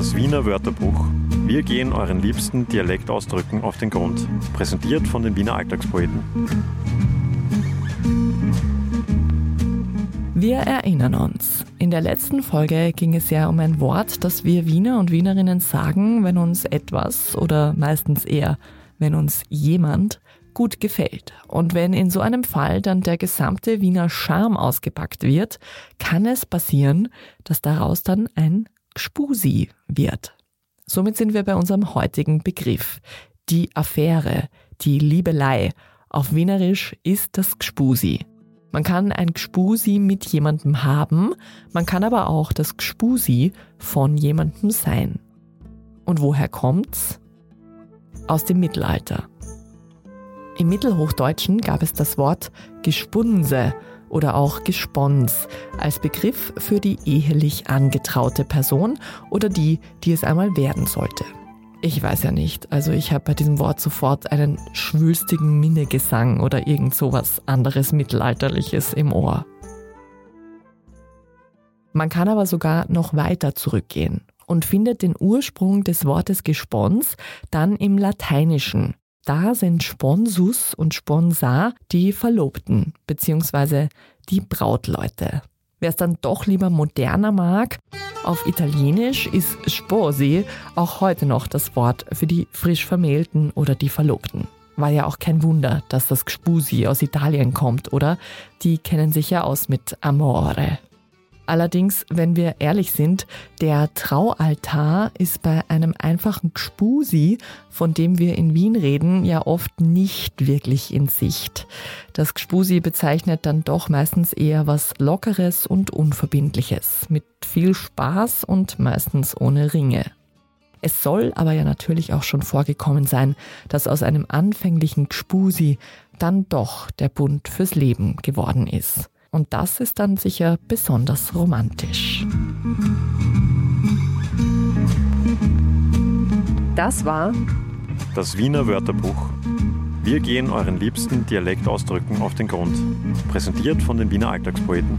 Das Wiener Wörterbuch. Wir gehen euren liebsten Dialektausdrücken auf den Grund. Präsentiert von den Wiener Alltagspoeten. Wir erinnern uns. In der letzten Folge ging es ja um ein Wort, das wir Wiener und Wienerinnen sagen, wenn uns etwas oder meistens eher, wenn uns jemand gut gefällt. Und wenn in so einem Fall dann der gesamte Wiener Charme ausgepackt wird, kann es passieren, dass daraus dann ein Gspusi wird. Somit sind wir bei unserem heutigen Begriff. Die Affäre, die Liebelei. Auf Wienerisch ist das Gspusi. Man kann ein Gspusi mit jemandem haben, man kann aber auch das Gspusi von jemandem sein. Und woher kommt's? Aus dem Mittelalter. Im Mittelhochdeutschen gab es das Wort Gespunse oder auch Gespons als Begriff für die ehelich angetraute Person oder die, die es einmal werden sollte. Ich weiß ja nicht, also ich habe bei diesem Wort sofort einen schwülstigen Minnegesang oder irgend sowas anderes Mittelalterliches im Ohr. Man kann aber sogar noch weiter zurückgehen und findet den Ursprung des Wortes Gespons dann im Lateinischen. Da sind Sponsus und Sponsa die Verlobten bzw. die Brautleute. Wer es dann doch lieber moderner mag, auf Italienisch ist Sposi auch heute noch das Wort für die frisch Vermählten oder die Verlobten. War ja auch kein Wunder, dass das Gspusi aus Italien kommt, oder? Die kennen sich ja aus mit Amore. Allerdings, wenn wir ehrlich sind, der Traualtar ist bei einem einfachen Gspusi, von dem wir in Wien reden, ja oft nicht wirklich in Sicht. Das Gspusi bezeichnet dann doch meistens eher was Lockeres und Unverbindliches, mit viel Spaß und meistens ohne Ringe. Es soll aber ja natürlich auch schon vorgekommen sein, dass aus einem anfänglichen Gspusi dann doch der Bund fürs Leben geworden ist. Und das ist dann sicher besonders romantisch. Das war Das Wiener Wörterbuch. Wir gehen euren liebsten Dialektausdrücken auf den Grund. Präsentiert von den Wiener Alltagspoeten.